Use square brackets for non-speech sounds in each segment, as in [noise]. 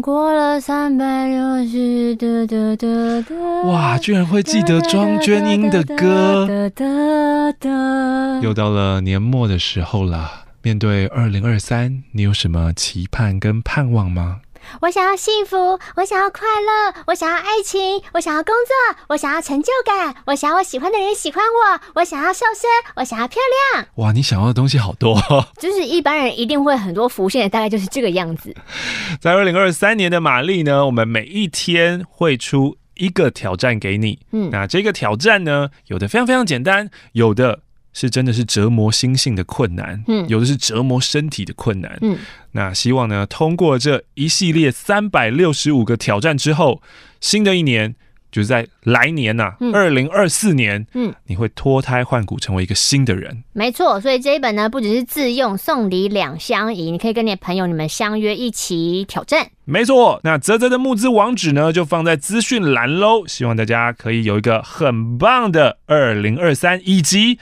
年过了三百六十。哇，居然会记得庄娟英的歌。又到了年末的时候了，面对二零二三，你有什么期盼跟盼望吗？我想要幸福，我想要快乐，我想要爱情，我想要工作，我想要成就感，我想要我喜欢的人喜欢我，我想要瘦身，我想要漂亮。哇，你想要的东西好多，[laughs] 就是一般人一定会很多浮现的，大概就是这个样子。[laughs] 在二零二三年的玛丽呢，我们每一天会出一个挑战给你。嗯，那这个挑战呢，有的非常非常简单，有的。是真的是折磨心性的困难，嗯，有的是折磨身体的困难，嗯，那希望呢，通过这一系列三百六十五个挑战之后，新的一年就是在来年呐、啊，二零二四年，嗯，你会脱胎换骨，成为一个新的人。没错，所以这一本呢，不只是自用，送礼两相宜，你可以跟你的朋友你们相约一起挑战。没错，那泽泽的募资网址呢，就放在资讯栏喽，希望大家可以有一个很棒的二零二三，以及。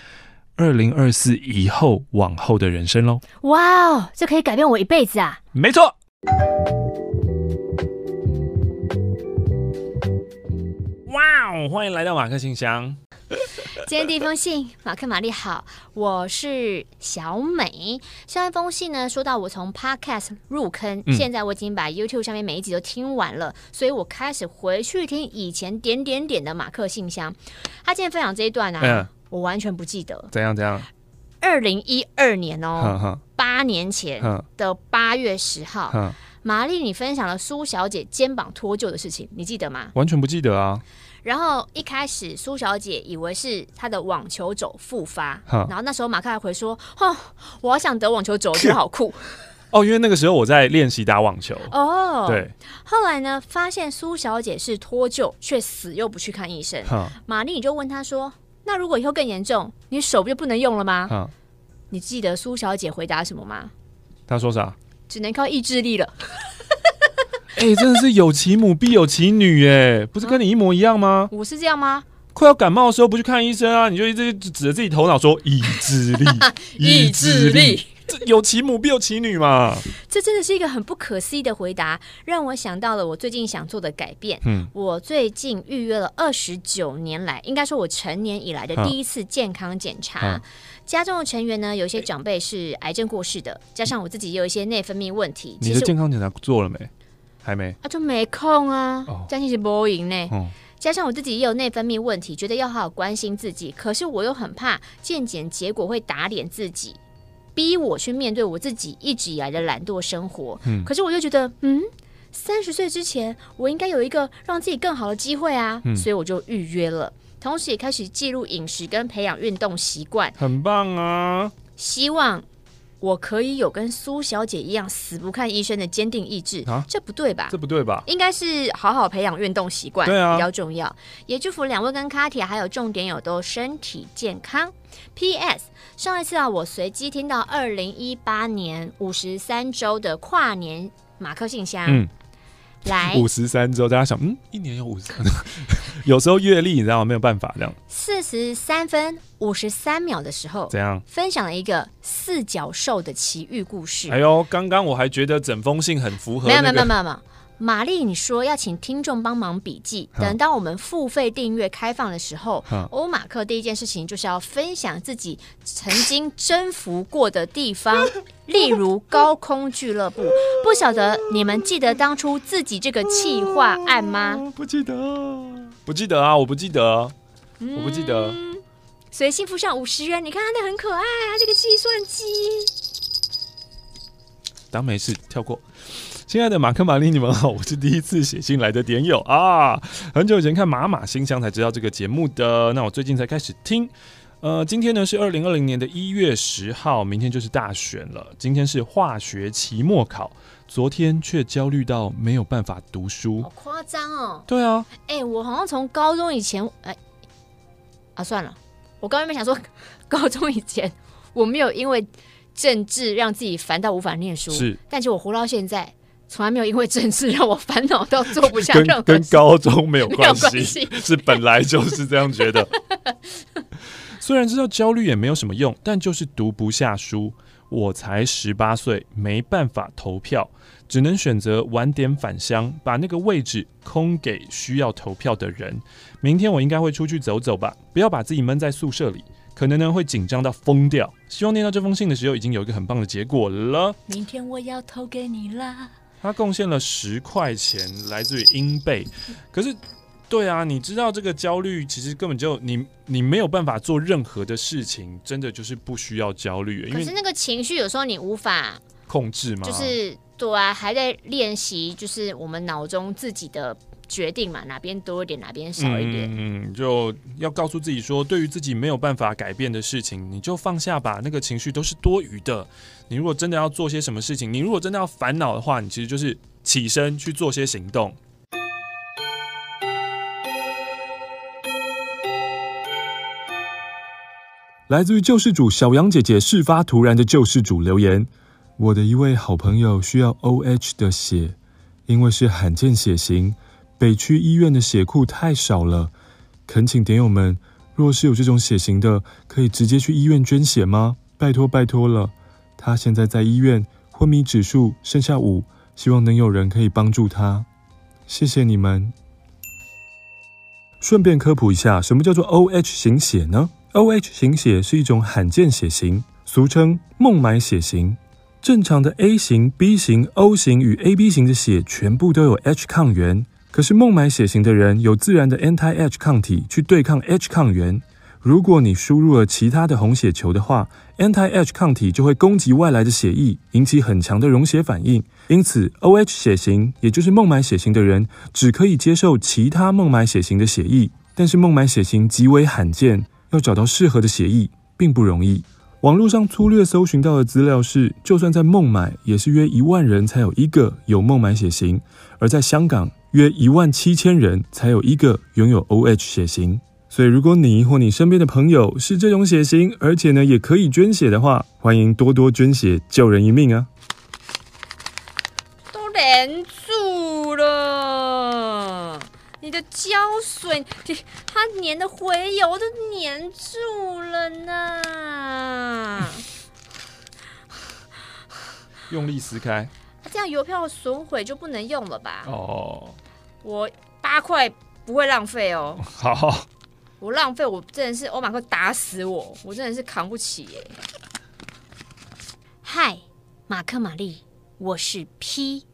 二零二四以后往后的人生喽！哇哦，这可以改变我一辈子啊！没错。哇哦，欢迎来到马克信箱。今天第一封信，马克玛丽好，我是小美。上一封信呢，说到我从 Podcast 入坑，嗯、现在我已经把 YouTube 上面每一集都听完了，所以我开始回去听以前点点点的马克信箱。他今天分享这一段啊。嗯我完全不记得怎样怎样。二零一二年哦，八年前的八月十号，玛丽你分享了苏小姐肩膀脱臼的事情，你记得吗？完全不记得啊。然后一开始苏小姐以为是她的网球肘复发，然后那时候马克还回说：“哦，我好想得网球肘，觉得好酷。[laughs] ”哦，因为那个时候我在练习打网球。哦，对。后来呢，发现苏小姐是脱臼，却死又不去看医生。玛丽你就问她说。那如果以后更严重，你手不就不能用了吗？嗯，你记得苏小姐回答什么吗？她说啥？只能靠意志力了。[laughs] 哎、欸，真的是有其母必有其女，哎，不是跟你一模一样吗？我是这样吗？快要感冒的时候不去看医生啊，你就一直指着自己头脑说意志力，意志力。[laughs] 这有其母必有其女嘛？[laughs] 这真的是一个很不可思议的回答，让我想到了我最近想做的改变。嗯，我最近预约了二十九年来，应该说我成年以来的第一次健康检查。啊、家中的成员呢，有一些长辈是癌症过世的，加上我自己也有一些内分泌问题。你的健康检查做了没？还没？啊，就没空啊。将近是播音呢。哦、加上我自己也有内分泌问题，觉得要好好关心自己，可是我又很怕健检结果会打脸自己。逼我去面对我自己一直以来的懒惰生活，嗯，可是我就觉得，嗯，三十岁之前我应该有一个让自己更好的机会啊，嗯，所以我就预约了，同时也开始记录饮食跟培养运动习惯，很棒啊！希望我可以有跟苏小姐一样死不看医生的坚定意志啊，这不对吧？这不对吧？应该是好好培养运动习惯，对啊，比较重要。也祝福两位跟卡提还有重点友都身体健康。P.S. 上一次啊，我随机听到二零一八年五十三周的跨年马克信箱，嗯，来五十三周，大家想，嗯，一年有五十三，[laughs] 有时候阅历你知道？没有办法这样。四十三分五十三秒的时候，怎样？分享了一个四脚兽的奇遇故事。哎呦，刚刚我还觉得整封信很符合，那个，没有没有没有没有。玛丽，你说要请听众帮忙笔记。等到我们付费订阅开放的时候，欧马克第一件事情就是要分享自己曾经征服过的地方，[laughs] 例如高空俱乐部。不晓得你们记得当初自己这个企划案吗？不记得，不记得啊，我不记得，我不记得。所以幸福上五十元，你看它那很可爱啊，这个计算机。当没事，跳过。亲爱的马克、玛丽，你们好，我是第一次写信来的点友啊，很久以前看马马新乡才知道这个节目的，那我最近才开始听。呃，今天呢是二零二零年的一月十号，明天就是大选了，今天是化学期末考，昨天却焦虑到没有办法读书，好夸张哦。对啊，哎、欸，我好像从高中以前，哎、欸，啊，算了，我刚刚没想说，[laughs] 高中以前我没有因为政治让自己烦到无法念书，是，但是我活到现在。从来没有因为政治让我烦恼到做不下任何跟，跟高中没有关系，是本来就是这样觉得。[laughs] 虽然知道焦虑也没有什么用，但就是读不下书。我才十八岁，没办法投票，只能选择晚点返乡，把那个位置空给需要投票的人。明天我应该会出去走走吧，不要把自己闷在宿舍里，可能呢会紧张到疯掉。希望念到这封信的时候，已经有一个很棒的结果了。明天我要投给你啦。他贡献了十块钱，来自于英贝，可是。对啊，你知道这个焦虑其实根本就你你没有办法做任何的事情，真的就是不需要焦虑。因为可是那个情绪有时候你无法控制吗？就是对啊，还在练习，就是我们脑中自己的决定嘛，哪边多一点，哪边少一点。嗯，就要告诉自己说，对于自己没有办法改变的事情，你就放下吧，那个情绪都是多余的。你如果真的要做些什么事情，你如果真的要烦恼的话，你其实就是起身去做些行动。来自于救世主小杨姐姐，事发突然的救世主留言：我的一位好朋友需要 OH 的血，因为是罕见血型，北区医院的血库太少了，恳请点友们，若是有这种血型的，可以直接去医院捐血吗？拜托拜托了，他现在在医院，昏迷指数剩下五，希望能有人可以帮助他，谢谢你们。顺便科普一下，什么叫做 OH 型血呢？OH 型血是一种罕见血型，俗称孟买血型。正常的 A 型、B 型、O 型与 AB 型的血全部都有 H 抗原，可是孟买血型的人有自然的 anti-H 抗体去对抗 H 抗原。如果你输入了其他的红血球的话，anti-H 抗体就会攻击外来的血液，引起很强的溶血反应。因此，OH 血型也就是孟买血型的人只可以接受其他孟买血型的血液，但是孟买血型极为罕见。要找到适合的血液并不容易。网络上粗略搜寻到的资料是，就算在孟买，也是约一万人才有一个有孟买血型；而在香港，约一万七千人才有一个拥有 OH 血型。所以，如果你或你身边的朋友是这种血型，而且呢也可以捐血的话，欢迎多多捐血，救人一命啊！都连住了。你的胶水，它粘的回油都粘住了呢。[laughs] 用力撕开，它这样邮票损毁就不能用了吧？哦，我八块不会浪费哦。[laughs] 好，我浪费，我真的是欧马克打死我，我真的是扛不起耶。嗨，马克玛丽，我是 P，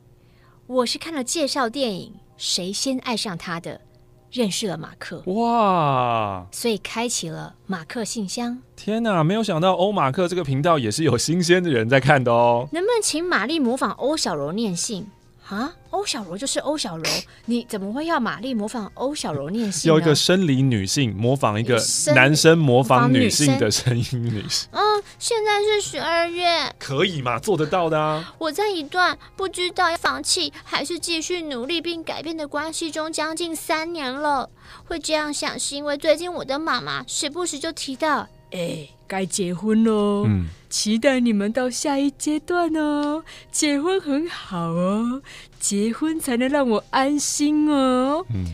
我是看了介绍电影。谁先爱上他的？认识了马克哇，所以开启了马克信箱。天哪，没有想到欧马克这个频道也是有新鲜的人在看的哦。能不能请玛丽模仿欧小柔念信？啊，欧小柔就是欧小柔，你怎么会要玛丽模仿欧小柔念信？有一个生理女性模仿一个男生模仿女性的声音女性。嗯，现在是十二月，可以嘛？做得到的啊！我在一段不知道要放弃还是继续努力并改变的关系中将近三年了。会这样想是因为最近我的妈妈时不时就提到。哎，该结婚喽！嗯，期待你们到下一阶段哦。结婚很好哦，结婚才能让我安心哦。嗯，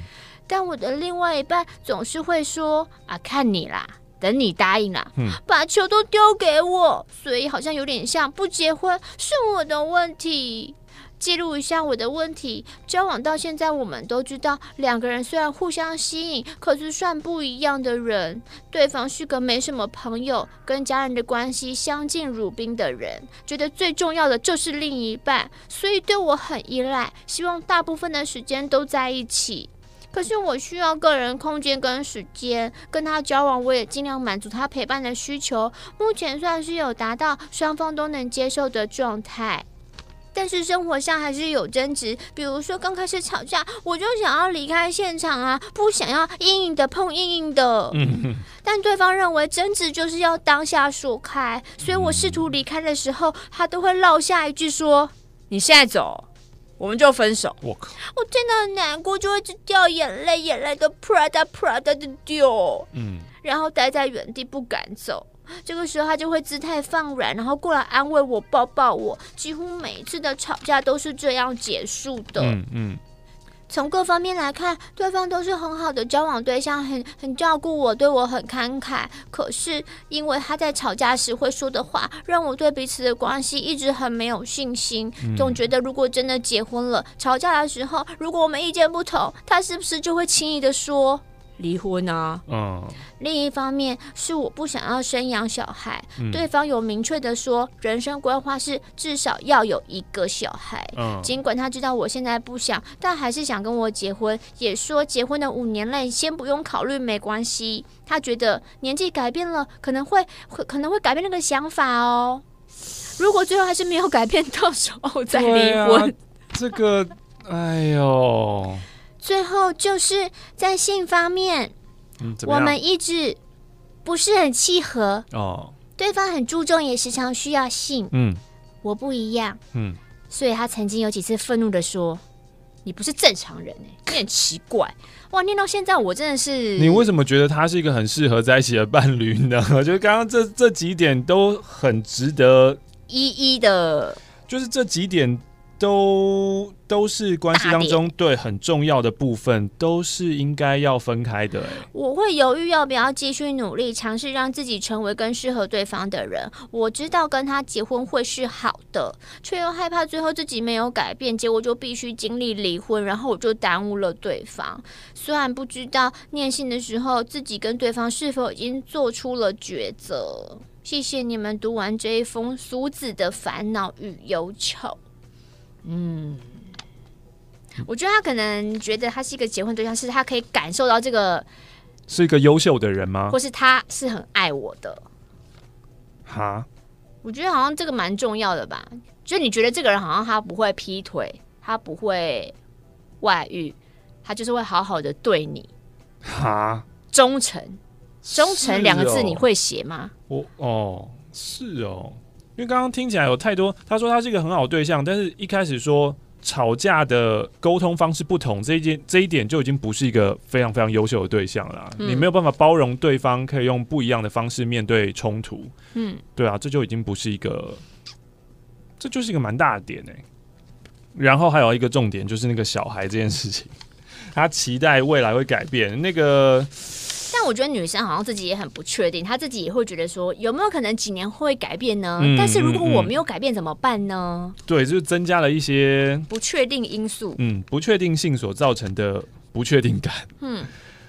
但我的另外一半总是会说：“啊，看你啦，等你答应啦，嗯，把球都丢给我。”所以好像有点像不结婚是我的问题。记录一下我的问题。交往到现在，我们都知道，两个人虽然互相吸引，可是算不一样的人。对方是个没什么朋友，跟家人的关系相敬如宾的人，觉得最重要的就是另一半，所以对我很依赖，希望大部分的时间都在一起。可是我需要个人空间跟时间，跟他交往，我也尽量满足他陪伴的需求。目前算是有达到双方都能接受的状态。但是生活上还是有争执，比如说刚开始吵架，我就想要离开现场啊，不想要硬硬的碰硬硬的。嗯，但对方认为争执就是要当下说开，所以我试图离开的时候，他都会落下一句说：“你现在走，我们就分手。”我靠！我真的很难过，就会一直掉眼泪，眼泪都啪嗒啪嗒的掉。嗯，然后待在原地不敢走。这个时候他就会姿态放软，然后过来安慰我，抱抱我。几乎每一次的吵架都是这样结束的。嗯嗯。从各方面来看，对方都是很好的交往对象，很很照顾我，对我很慷慨。可是因为他在吵架时会说的话，让我对彼此的关系一直很没有信心。总觉得如果真的结婚了，吵架的时候，如果我们意见不同，他是不是就会轻易的说？离婚啊！嗯，另一方面是我不想要生养小孩，嗯、对方有明确的说，人生规划是至少要有一个小孩。嗯，尽管他知道我现在不想，但还是想跟我结婚，也说结婚的五年内先不用考虑没关系。他觉得年纪改变了，可能会会可能会改变那个想法哦。如果最后还是没有改变，到时候再离婚。啊、这个，哎呦。最后就是在性方面，嗯、我们一直不是很契合哦。对方很注重，也时常需要性。嗯，我不一样。嗯，所以他曾经有几次愤怒的说：“你不是正常人哎，你很奇怪。”哇，念到现在我真的是……你为什么觉得他是一个很适合在一起的伴侣呢？我觉得刚刚这这几点都很值得一一的，就是这几点。都都是关系当中对很重要的部分，都是应该要分开的。我会犹豫要不要继续努力，尝试让自己成为更适合对方的人。我知道跟他结婚会是好的，却又害怕最后自己没有改变，结果就必须经历离婚，然后我就耽误了对方。虽然不知道念信的时候自己跟对方是否已经做出了抉择。谢谢你们读完这一封俗子的烦恼与忧愁。嗯，我觉得他可能觉得他是一个结婚对象，是他可以感受到这个是一个优秀的人吗？或是他是很爱我的？哈，我觉得好像这个蛮重要的吧。就你觉得这个人好像他不会劈腿，他不会外遇，他就是会好好的对你。哈，忠诚，忠诚两个字你会写吗？我哦，是哦。因为刚刚听起来有太多，他说他是一个很好的对象，但是一开始说吵架的沟通方式不同，这一件这一点就已经不是一个非常非常优秀的对象了。嗯、你没有办法包容对方，可以用不一样的方式面对冲突。嗯，对啊，这就已经不是一个，这就是一个蛮大的点哎、欸。然后还有一个重点就是那个小孩这件事情，他期待未来会改变那个。但我觉得女生好像自己也很不确定，她自己也会觉得说有没有可能几年会改变呢？嗯、但是如果我没有改变怎么办呢？对，就是增加了一些不确定因素。嗯，不确定性所造成的不确定感。嗯，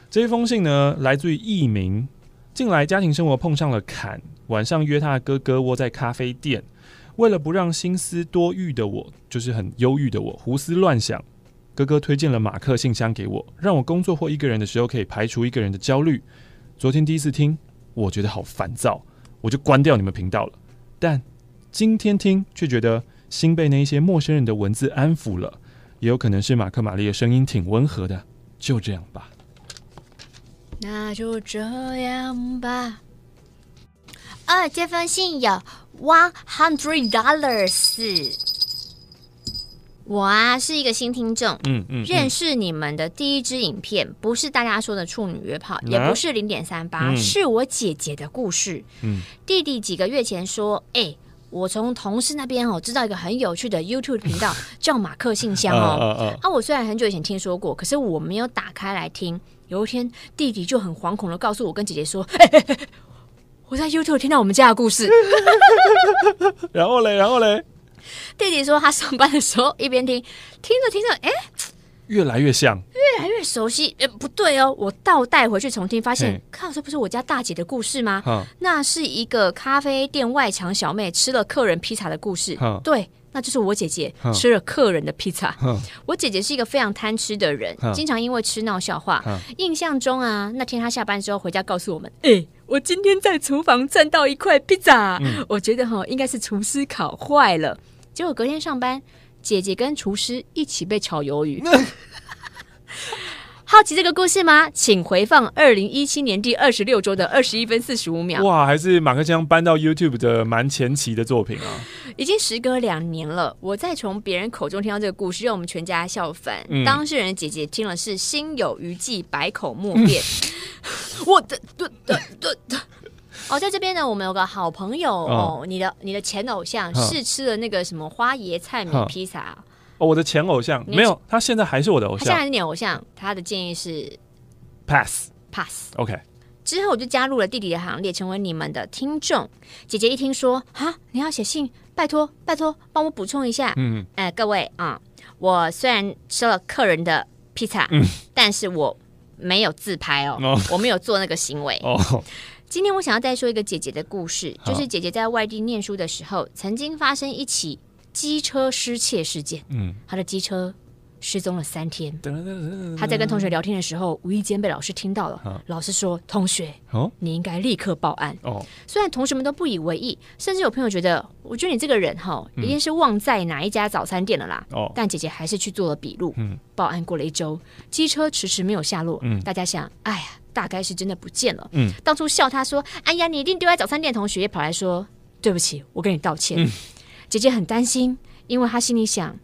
这一封信呢，来自于艺名。近来家庭生活碰上了坎，晚上约他的哥哥窝在咖啡店，为了不让心思多欲的我，就是很忧郁的我胡思乱想。哥哥推荐了马克信箱给我，让我工作或一个人的时候可以排除一个人的焦虑。昨天第一次听，我觉得好烦躁，我就关掉你们频道了。但今天听，却觉得心被那一些陌生人的文字安抚了。也有可能是马克玛丽的声音挺温和的，就这样吧。那就这样吧。啊，这封信有 one hundred dollars。我啊是一个新听众，嗯嗯，认识你们的第一支影片，不是大家说的处女约炮，也不是零点三八，是我姐姐的故事。嗯，弟弟几个月前说，哎，我从同事那边哦知道一个很有趣的 YouTube 频道，[laughs] 叫马克信箱哦。啊，我虽然很久以前听说过，可是我没有打开来听。有一天，弟弟就很惶恐的告诉我跟姐姐说，[laughs] 我在 YouTube 听到我们家的故事。[laughs] 然后嘞，然后嘞。弟弟说，他上班的时候一边听，听着听着，哎，越来越像，越来越熟悉。哎，不对哦，我倒带回去重听，发现，靠，这不是我家大姐的故事吗？嗯、那是一个咖啡店外墙小妹吃了客人披萨的故事。嗯、对，那就是我姐姐吃了客人的披萨。嗯、我姐姐是一个非常贪吃的人，嗯、经常因为吃闹笑话。嗯、印象中啊，那天她下班之后回家告诉我们，哎。我今天在厨房赚到一块披萨，嗯、我觉得哈应该是厨师烤坏了。结果隔天上班，姐姐跟厨师一起被炒鱿鱼。[laughs] 好奇这个故事吗？请回放二零一七年第二十六周的二十一分四十五秒。哇，还是马克将搬到 YouTube 的蛮前期的作品啊！已经时隔两年了，我再从别人口中听到这个故事，让我们全家笑翻。嗯、当事人的姐姐听了是心有余悸，百口莫辩。嗯、[laughs] 我的，对对对对。哦，在这边呢，我们有个好朋友哦，你的你的前偶像试吃了那个什么花椰菜米披萨。哦，我的前偶像没有，他现在还是我的偶像。他现在是你偶像，他的建议是 pass pass。OK。之后我就加入了弟弟的行列，成为你们的听众。姐姐一听说啊，你要写信，拜托拜托，帮我补充一下。嗯，哎、呃，各位啊、嗯，我虽然吃了客人的披萨，嗯，但是我没有自拍哦，哦我没有做那个行为。哦，今天我想要再说一个姐姐的故事，就是姐姐在外地念书的时候，曾经发生一起机车失窃事件。嗯，她的机车。失踪了三天，她在跟同学聊天的时候，无意间被老师听到了。啊、老师说：“同学，哦、你应该立刻报案。”哦，虽然同学们都不以为意，甚至有朋友觉得：“我觉得你这个人哈，一定是忘在哪一家早餐店了啦。哦”但姐姐还是去做了笔录。嗯，报案过了一周，机车迟迟没有下落。嗯，大家想：“哎呀，大概是真的不见了。”嗯，当初笑他说：“哎呀，你一定丢在早餐店。”同学也跑来说：“对不起，我跟你道歉。嗯”姐姐很担心，因为她心里想。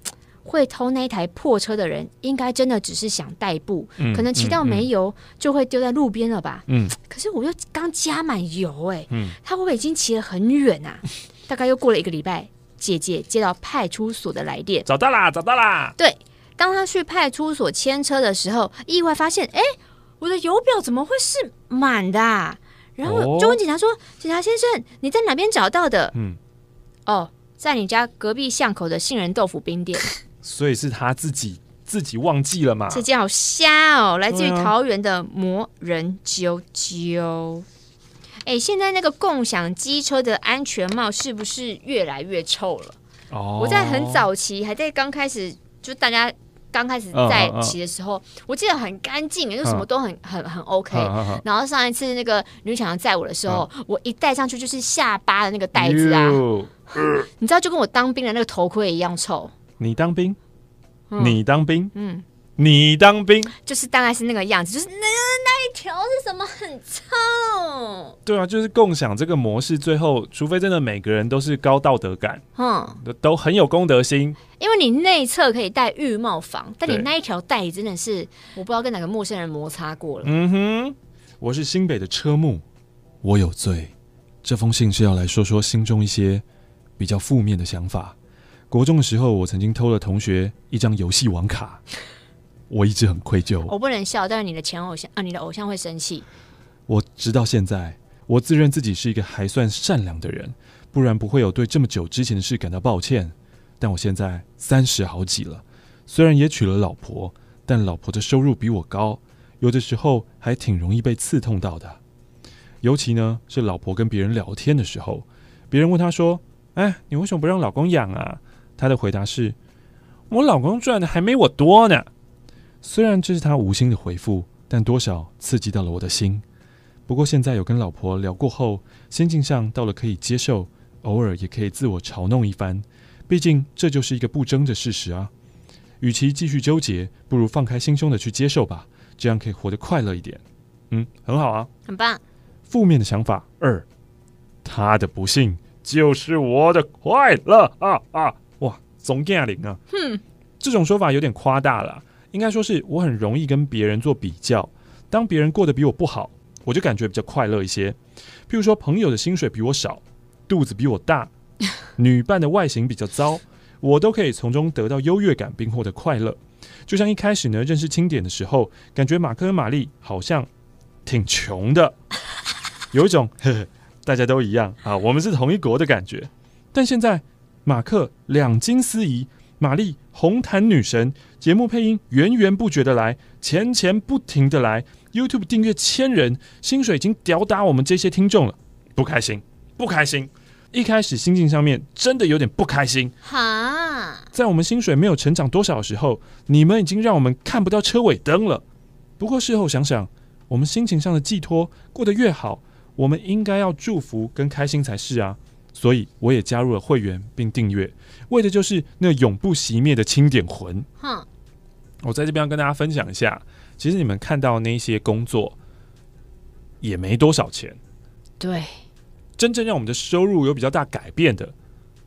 会偷那一台破车的人，应该真的只是想代步，嗯、可能骑到没油、嗯、就会丢在路边了吧。嗯，可是我又刚加满油，哎，嗯，他会不会已经骑了很远啊？[laughs] 大概又过了一个礼拜，姐姐接到派出所的来电，找到啦，找到啦。对，当他去派出所牵车的时候，意外发现，哎，我的油表怎么会是满的、啊？然后就问警察说：“哦、警察先生，你在哪边找到的？”嗯，哦，在你家隔壁巷口的杏仁豆腐冰店。[laughs] 所以是他自己自己忘记了嘛？这件好瞎哦，来自于桃园的魔人啾啾。哎、欸，现在那个共享机车的安全帽是不是越来越臭了？哦，我在很早期还在刚开始，就大家刚开始在骑的时候，我记得很干净，就什么都很、哦、很很 OK、哦。然后上一次那个女强载我的时候，哦、我一戴上去就是下巴的那个带子啊，呃、你知道就跟我当兵的那个头盔一样臭。你当兵，嗯、你当兵，嗯，你当兵，就是大概是那个样子，就是那那一条是什么很臭？对啊，就是共享这个模式，最后除非真的每个人都是高道德感，嗯，都很有公德心，因为你内侧可以戴浴帽防，但你那一条带真的是我不知道跟哪个陌生人摩擦过了。嗯哼，我是新北的车木，我有罪。这封信是要来说说心中一些比较负面的想法。国中的时候，我曾经偷了同学一张游戏网卡，我一直很愧疚。我不能笑，但是你的前偶像啊，你的偶像会生气。我直到现在，我自认自己是一个还算善良的人，不然不会有对这么久之前的事感到抱歉。但我现在三十好几了，虽然也娶了老婆，但老婆的收入比我高，有的时候还挺容易被刺痛到的。尤其呢，是老婆跟别人聊天的时候，别人问她说：“哎，你为什么不让老公养啊？”她的回答是：“我老公赚的还没我多呢。”虽然这是他无心的回复，但多少刺激到了我的心。不过现在有跟老婆聊过后，心境上到了可以接受，偶尔也可以自我嘲弄一番。毕竟这就是一个不争的事实啊。与其继续纠结，不如放开心胸的去接受吧，这样可以活得快乐一点。嗯，很好啊，很棒。负面的想法二，他的不幸就是我的快乐啊啊！总给零啊！哼，这种说法有点夸大了。应该说是我很容易跟别人做比较，当别人过得比我不好，我就感觉比较快乐一些。譬如说，朋友的薪水比我少，肚子比我大，女伴的外形比较糟，我都可以从中得到优越感，并获得快乐。就像一开始呢，认识清点的时候，感觉马克和玛丽好像挺穷的，有一种呵呵大家都一样啊，我们是同一国的感觉。但现在。马克两金司仪，玛丽红毯女神，节目配音源源不绝的来，钱钱不停的来，YouTube 订阅千人，薪水已经吊打我们这些听众了，不开心，不开心。一开始心境上面真的有点不开心。哈，在我们薪水没有成长多少的时候，你们已经让我们看不到车尾灯了。不过事后想想，我们心情上的寄托过得越好，我们应该要祝福跟开心才是啊。所以我也加入了会员并订阅，为的就是那永不熄灭的清点魂。哼，我在这边要跟大家分享一下，其实你们看到那些工作也没多少钱。对，真正让我们的收入有比较大改变的，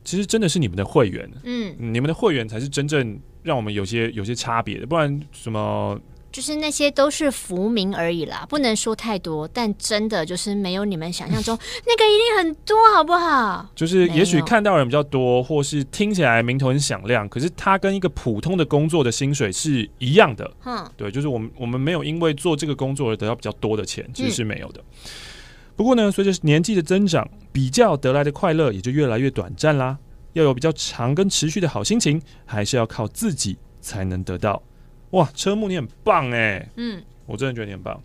其实真的是你们的会员。嗯，你们的会员才是真正让我们有些有些差别的，不然什么就是那些都是浮名而已啦，不能说太多。但真的就是没有你们想象中那个一定很多，好不好？就是也许看到人比较多，或是听起来名头很响亮，可是他跟一个普通的工作的薪水是一样的。嗯，对，就是我们我们没有因为做这个工作而得到比较多的钱，其实是没有的。嗯、不过呢，随着年纪的增长，比较得来的快乐也就越来越短暂啦。要有比较长跟持续的好心情，还是要靠自己才能得到。哇，车木你很棒哎，嗯，我真的觉得你很棒。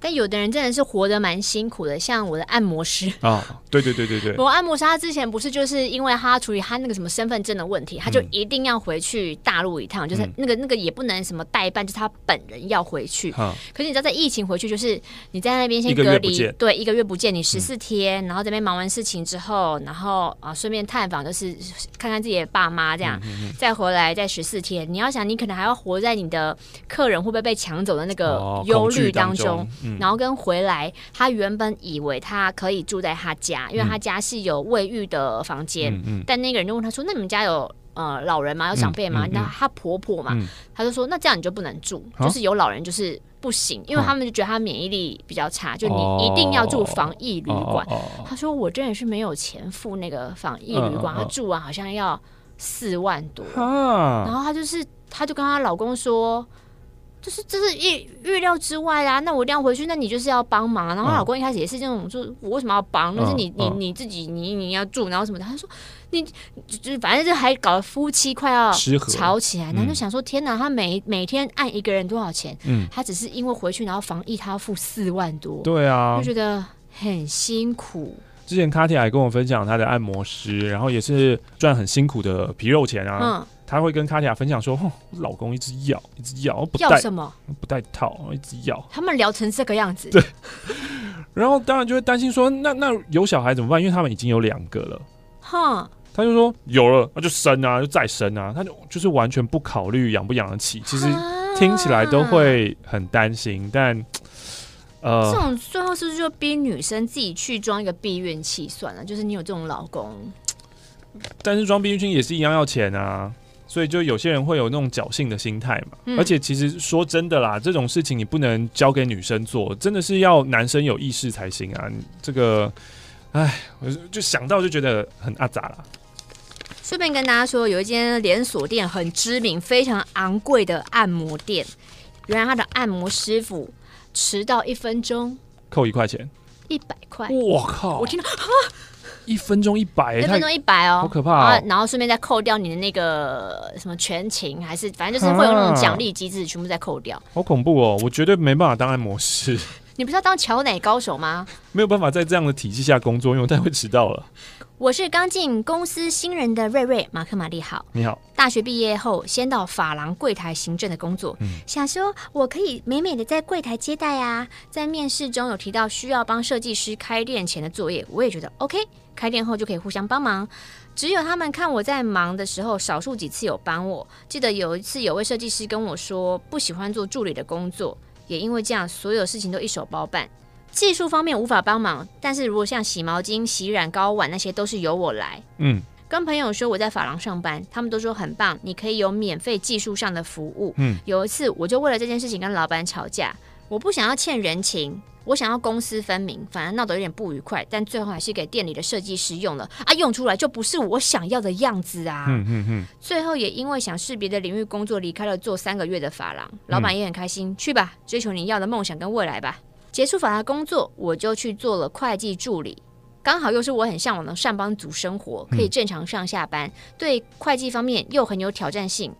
但有的人真的是活得蛮辛苦的，像我的按摩师啊，对对对对对，[laughs] 我按摩师他之前不是就是因为他处理他那个什么身份证的问题，他就一定要回去大陆一趟，嗯、就是那个那个也不能什么代办，就是他本人要回去。嗯、可是你知道在疫情回去，就是你在那边先隔离，对，一个月不见你十四天，嗯、然后这边忙完事情之后，然后啊顺便探访，就是看看自己的爸妈这样，再回来再十四天。你要想，你可能还要活在你的客人会不会被抢走的那个忧虑当中。哦然后跟回来，他原本以为他可以住在他家，因为他家是有卫浴的房间。但那个人就问他说：“那你们家有呃老人吗？有长辈吗？”那、嗯嗯、他婆婆嘛，嗯、他就说：“那这样你就不能住，啊、就是有老人就是不行，因为他们就觉得她免疫力比较差，就你一定要住防疫旅馆。哦”他说：“我真的是没有钱付那个防疫旅馆，她住完好像要四万多。啊”然后她就是，她就跟她老公说。就是这是意预料之外啦，那我一定要回去，那你就是要帮忙。然后老公一开始也是这种，就我为什么要帮？那是你你你自己，你你要住，然后什么的。他说你就是反正就还搞得夫妻快要吵起来，然后就想说天哪，他每每天按一个人多少钱？嗯，他只是因为回去然后防疫，他要付四万多。对啊，就觉得很辛苦。之前卡蒂亚也跟我分享他的按摩师，然后也是赚很辛苦的皮肉钱啊。嗯。他会跟卡蒂亚分享说：“哦，老公一直要，一直要，不带什么，不带套，一直要。”他们聊成这个样子。对。然后当然就会担心说：“那那有小孩怎么办？因为他们已经有两个了。”哈。他就说：“有了，那就生啊，就再生啊。”他就就是完全不考虑养不养得起。其实听起来都会很担心，但呃，这种最后是不是就逼女生自己去装一个避孕器算了？就是你有这种老公，但是装避孕器也是一样要钱啊。所以就有些人会有那种侥幸的心态嘛，嗯、而且其实说真的啦，这种事情你不能交给女生做，真的是要男生有意识才行啊。这个，哎，我就想到就觉得很阿杂啦。顺便跟大家说，有一间连锁店很知名、非常昂贵的按摩店，原来他的按摩师傅迟到一分钟扣一块钱，一百块。我靠！我听到一分钟一百，一分钟一百哦，好可怕哦！然后顺便再扣掉你的那个什么全勤，还是反正就是会有那种奖励机制，全部再扣掉。好恐怖哦！我绝对没办法当按摩师。你不是要当乔奶高手吗？没有办法在这样的体系下工作，因为我太会迟到了。我是刚进公司新人的瑞瑞，马克玛丽好，你好。大学毕业后，先到法郎柜台行政的工作，嗯、想说我可以美美的在柜台接待啊。在面试中有提到需要帮设计师开店前的作业，我也觉得 OK。开店后就可以互相帮忙。只有他们看我在忙的时候，少数几次有帮我。记得有一次，有位设计师跟我说不喜欢做助理的工作，也因为这样，所有事情都一手包办。技术方面无法帮忙，但是如果像洗毛巾、洗染膏碗那些，都是由我来。嗯，跟朋友说我在发廊上班，他们都说很棒，你可以有免费技术上的服务。嗯，有一次我就为了这件事情跟老板吵架，我不想要欠人情，我想要公私分明，反而闹得有点不愉快，但最后还是给店里的设计师用了啊，用出来就不是我想要的样子啊。嗯嗯嗯。最后也因为想试别的领域工作，离开了做三个月的发廊，老板也很开心，去吧，追求你要的梦想跟未来吧。结束法拉工作，我就去做了会计助理，刚好又是我很向往的上班族生活，可以正常上下班，嗯、对会计方面又很有挑战性。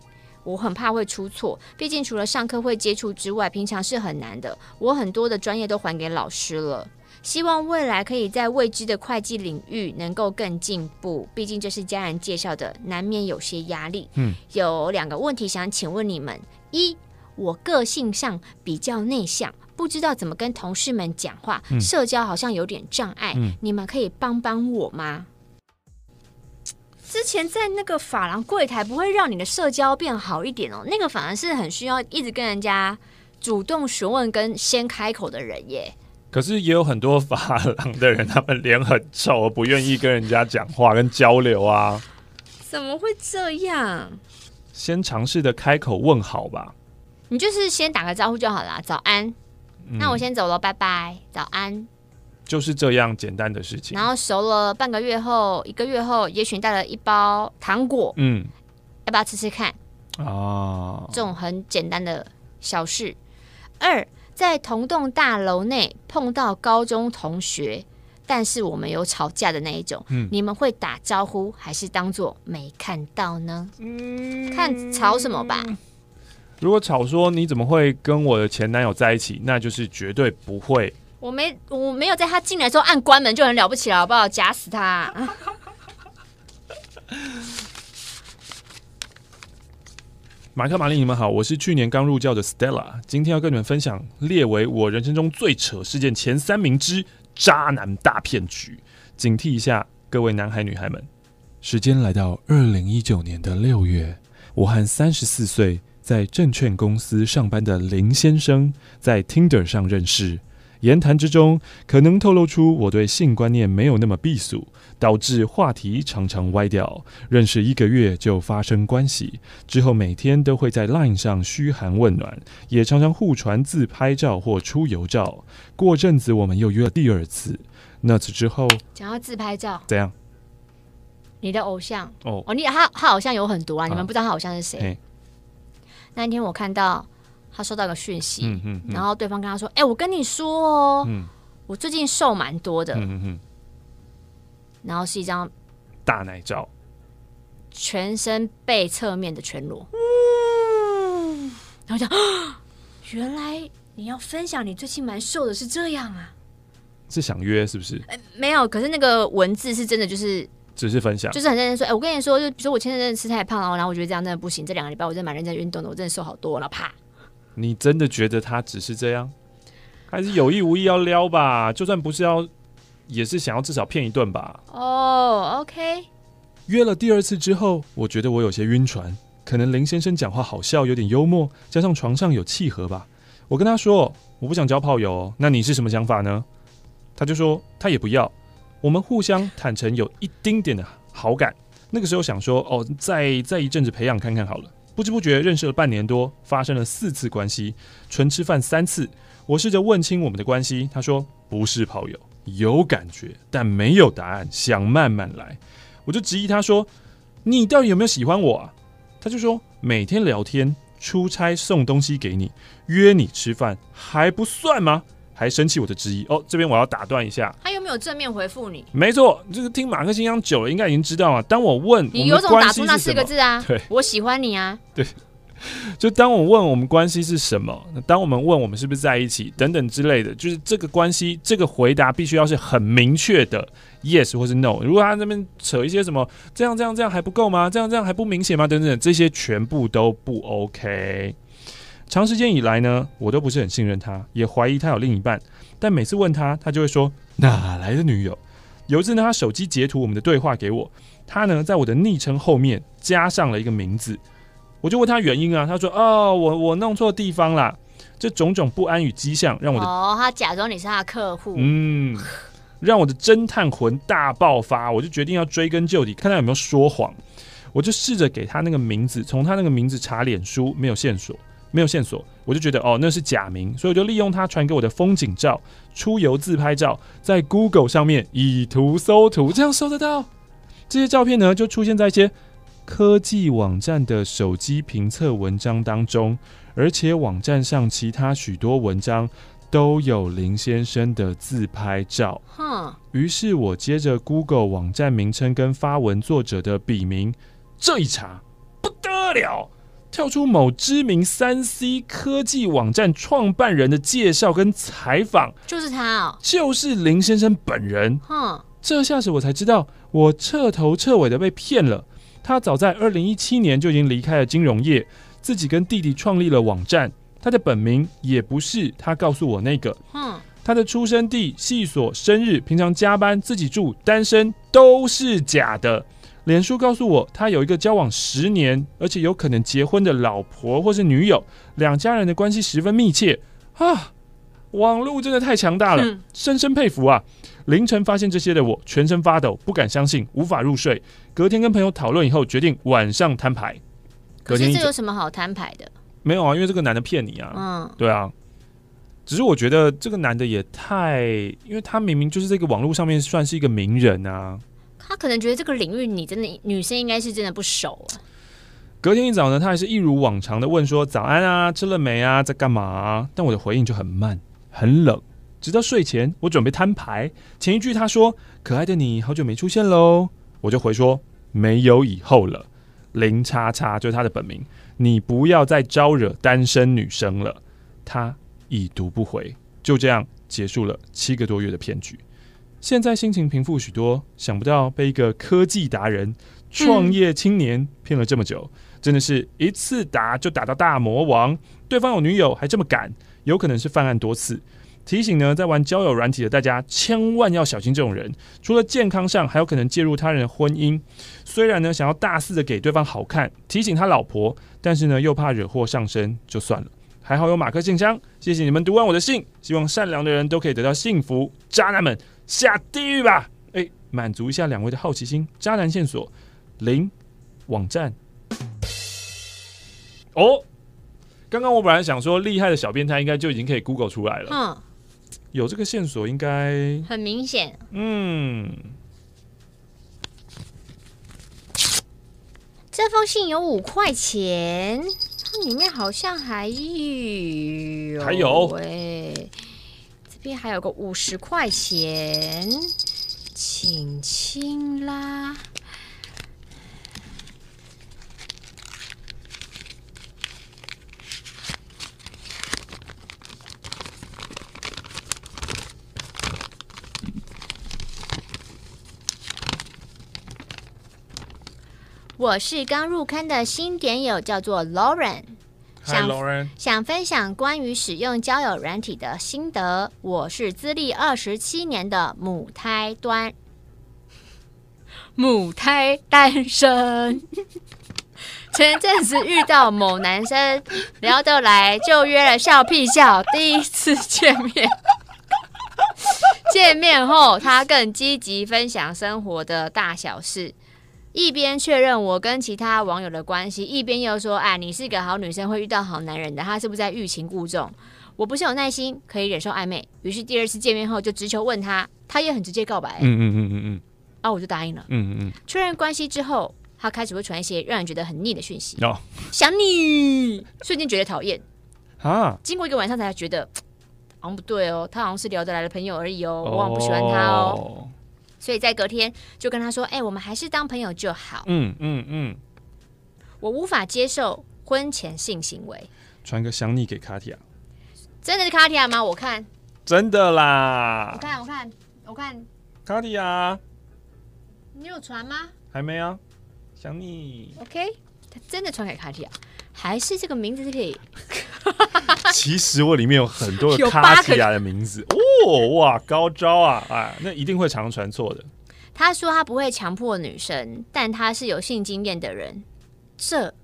我很怕会出错，毕竟除了上课会接触之外，平常是很难的。我很多的专业都还给老师了，希望未来可以在未知的会计领域能够更进步。毕竟这是家人介绍的，难免有些压力。嗯，有两个问题想请问你们：一，我个性上比较内向。不知道怎么跟同事们讲话，嗯、社交好像有点障碍。嗯、你们可以帮帮我吗？之前在那个发廊柜台，不会让你的社交变好一点哦。那个反而是很需要一直跟人家主动询问跟先开口的人耶。可是也有很多发廊的人，他们脸很臭，不愿意跟人家讲话跟交流啊。怎么会这样？先尝试的开口问好吧。你就是先打个招呼就好了，早安。嗯、那我先走了，拜拜，早安。就是这样简单的事情。然后熟了半个月后，一个月后，也许带了一包糖果，嗯，要不要吃吃看？哦，这种很简单的小事。二，在同栋大楼内碰到高中同学，但是我们有吵架的那一种，嗯，你们会打招呼还是当做没看到呢？嗯，看吵什么吧。如果吵说你怎么会跟我的前男友在一起，那就是绝对不会。我没我没有在他进来之后按关门就很了不起了，好不好？夹死他！[laughs] 马克、玛丽，你们好，我是去年刚入教的 Stella，今天要跟你们分享列为我人生中最扯事件前三名之渣男大骗局，警惕一下各位男孩女孩们。时间来到二零一九年的六月，我和三十四岁在证券公司上班的林先生在 Tinder 上认识。言谈之中，可能透露出我对性观念没有那么避俗，导致话题常常歪掉。认识一个月就发生关系，之后每天都会在 Line 上嘘寒问暖，也常常互传自拍照或出游照。过阵子我们又约了第二次，那次之后，讲到自拍照，怎样？你的偶像哦哦，你他他好像有很多啊，啊你们不知道他好像是谁？嘿那一天我看到。他收到一个讯息，嗯嗯嗯、然后对方跟他说：“哎、欸，我跟你说哦，嗯、我最近瘦蛮多的。嗯嗯”然后是一张大奶照，全身背侧面的全裸。嗯、然后讲：“原来你要分享你最近蛮瘦的，是这样啊？是想约是不是？”欸、没有，可是那个文字是真的，就是只是分享，就是很认真说：“哎、欸，我跟你说，就比如说我前阵子吃太胖了，然后我觉得这样真的不行。这两个礼拜我真的蛮认真运动的，我真的瘦好多了，啪。”你真的觉得他只是这样，还是有意无意要撩吧？就算不是要，也是想要至少骗一顿吧？哦、oh，OK。约了第二次之后，我觉得我有些晕船，可能林先生讲话好笑，有点幽默，加上床上有契合吧。我跟他说我不想交炮友，那你是什么想法呢？他就说他也不要。我们互相坦诚有一丁点的好感，那个时候想说哦，再再一阵子培养看看好了。不知不觉认识了半年多，发生了四次关系，纯吃饭三次。我试着问清我们的关系，他说不是炮友，有感觉，但没有答案，想慢慢来。我就质疑他说，你到底有没有喜欢我啊？他就说每天聊天、出差送东西给你、约你吃饭还不算吗？还生气我的质疑哦，这边我要打断一下，他有没有正面回复你？没错，这个听马克信箱久了，应该已经知道啊。当我问你有种打出那四个字啊？[laughs] 对，我喜欢你啊。对，[laughs] 就当我问我们关系是什么，当我们问我们是不是在一起等等之类的，就是这个关系，这个回答必须要是很明确的 yes 或是 no。如果他那边扯一些什么这样这样这样还不够吗？这样这样还不明显吗？等等，这些全部都不 OK。长时间以来呢，我都不是很信任他，也怀疑他有另一半。但每次问他，他就会说哪来的女友？有一次呢，他手机截图我们的对话给我，他呢在我的昵称后面加上了一个名字，我就问他原因啊，他说哦，我我弄错地方啦。这种种不安与迹象让我的哦，他假装你是他的客户，嗯，让我的侦探魂大爆发，我就决定要追根究底，看他有没有说谎。我就试着给他那个名字，从他那个名字查脸书，没有线索。没有线索，我就觉得哦，那是假名，所以我就利用他传给我的风景照、出游自拍照，在 Google 上面以图搜图，这样搜得到。这些照片呢，就出现在一些科技网站的手机评测文章当中，而且网站上其他许多文章都有林先生的自拍照。哼，于是我接着 Google 网站名称跟发文作者的笔名，这一查不得了。跳出某知名三 C 科技网站创办人的介绍跟采访，就是他哦，就是林先生本人。哼，这下子我才知道，我彻头彻尾的被骗了。他早在二零一七年就已经离开了金融业，自己跟弟弟创立了网站。他的本名也不是他告诉我那个。哼，他的出生地、系所、生日、平常加班、自己住、单身都是假的。脸书告诉我，他有一个交往十年，而且有可能结婚的老婆或是女友，两家人的关系十分密切啊！网络真的太强大了，嗯、深深佩服啊！凌晨发现这些的我，全身发抖，不敢相信，无法入睡。隔天跟朋友讨论以后，决定晚上摊牌。可是这有什么好摊牌的？没有啊，因为这个男的骗你啊。嗯，对啊。只是我觉得这个男的也太，因为他明明就是这个网络上面算是一个名人啊。他可能觉得这个领域你真的女生应该是真的不熟啊。隔天一早呢，他还是一如往常的问说：“早安啊，吃了没啊，在干嘛？”但我的回应就很慢，很冷。直到睡前，我准备摊牌，前一句他说：“可爱的你好久没出现喽。”我就回说：“没有以后了。”林叉叉就是他的本名，你不要再招惹单身女生了。他已读不回，就这样结束了七个多月的骗局。现在心情平复许多，想不到被一个科技达人、创业青年骗了这么久，真的是一次打就打到大魔王。对方有女友还这么敢，有可能是犯案多次。提醒呢，在玩交友软体的大家，千万要小心这种人。除了健康上，还有可能介入他人的婚姻。虽然呢，想要大肆的给对方好看，提醒他老婆，但是呢，又怕惹祸上身，就算了。还好有马克信箱，谢谢你们读完我的信。希望善良的人都可以得到幸福，渣男们下地狱吧！哎、欸，满足一下两位的好奇心。渣男线索零网站。哦，刚刚我本来想说，厉害的小变态应该就已经可以 Google 出来了。嗯。有这个线索，应该很明显。嗯，这封信有五块钱，它里面好像还有，还有哎，这边还有个五十块钱，请亲啦。我是刚入坑的新点友，叫做 Lauren，想 Hi, Lauren. 想分享关于使用交友软体的心得。我是资历二十七年的母胎端，母胎单身。[laughs] 前阵子遇到某男生聊得来，就约了笑屁笑第一次见面。[laughs] 见面后，他更积极分享生活的大小事。一边确认我跟其他网友的关系，一边又说：“哎，你是个好女生，会遇到好男人的。”他是不是在欲擒故纵？我不是有耐心可以忍受暧昧，于是第二次见面后就直球问他，他也很直接告白。嗯嗯嗯嗯嗯，啊，我就答应了。嗯嗯嗯。确认关系之后，他开始会传一些让人觉得很腻的讯息。哦，想你，瞬间觉得讨厌。啊。经过一个晚上才觉得，好像不对哦，他好像是聊得来的朋友而已哦，我好像不喜欢他哦。所以在隔天就跟他说：“哎、欸，我们还是当朋友就好。嗯”嗯嗯嗯，我无法接受婚前性行为。传个想你给卡提亚，真的是卡提亚吗？我看真的啦。我看我看我看卡提亚，你有传吗？还没啊，想你。OK，他真的传给卡提亚，还是这个名字是可以。[laughs] 其实我里面有很多的卡提亚的名字哦，哇，高招啊！哎，那一定会常传错的。他说他不会强迫女生，但他是有性经验的人，这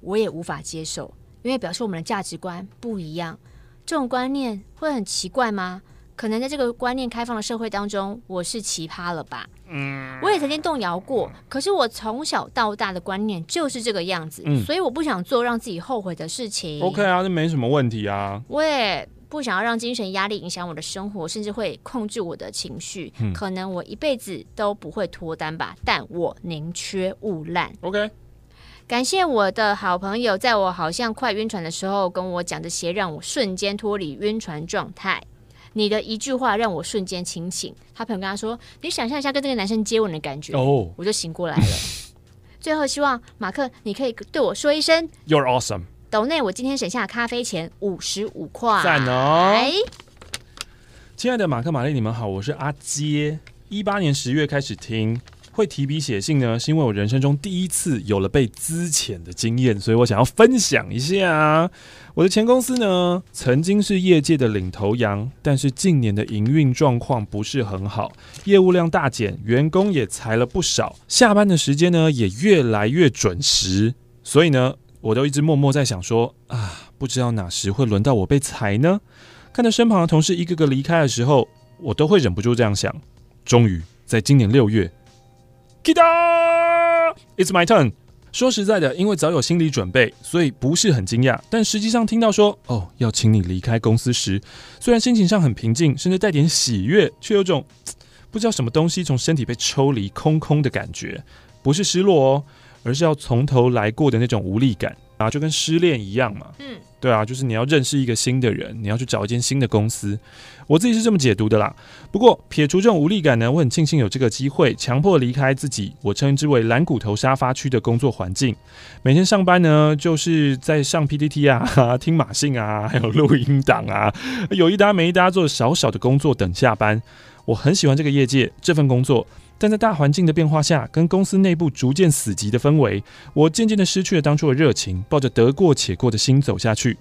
我也无法接受，因为表示我们的价值观不一样。这种观念会很奇怪吗？可能在这个观念开放的社会当中，我是奇葩了吧？嗯，我也曾经动摇过，可是我从小到大的观念就是这个样子，嗯，所以我不想做让自己后悔的事情。OK 啊，这没什么问题啊。我也不想要让精神压力影响我的生活，甚至会控制我的情绪。嗯，可能我一辈子都不会脱单吧，但我宁缺毋滥。OK，感谢我的好朋友，在我好像快晕船的时候跟我讲这些，让我瞬间脱离晕船状态。你的一句话让我瞬间清醒。他朋友跟他说：“你想象一下跟这个男生接吻的感觉。”哦，我就醒过来了。[laughs] 最后，希望马克你可以对我说一声：“You're awesome。”斗内，我今天省下咖啡钱五十五块。赞哦！亲爱的马克、玛丽，你们好，我是阿杰。一八年十月开始听。会提笔写信呢，是因为我人生中第一次有了被资遣的经验，所以我想要分享一下。我的前公司呢，曾经是业界的领头羊，但是近年的营运状况不是很好，业务量大减，员工也裁了不少，下班的时间呢也越来越准时，所以呢，我都一直默默在想说啊，不知道哪时会轮到我被裁呢？看着身旁的同事一个个离开的时候，我都会忍不住这样想。终于在今年六月。Kita，It's my turn。说实在的，因为早有心理准备，所以不是很惊讶。但实际上听到说哦要请你离开公司时，虽然心情上很平静，甚至带点喜悦，却有种 [tsk] 不知道什么东西从身体被抽离，空空的感觉。不是失落哦，而是要从头来过的那种无力感啊，就跟失恋一样嘛。嗯。对啊，就是你要认识一个新的人，你要去找一间新的公司，我自己是这么解读的啦。不过撇除这种无力感呢，我很庆幸有这个机会，强迫离开自己，我称之为蓝骨头沙发区的工作环境。每天上班呢，就是在上 PPT 啊，[laughs] 听马信啊，[laughs] 还有录音档啊，有一搭没一搭做小小的工作等下班。我很喜欢这个业界，这份工作。但在大环境的变化下，跟公司内部逐渐死寂的氛围，我渐渐的失去了当初的热情，抱着得过且过的心走下去。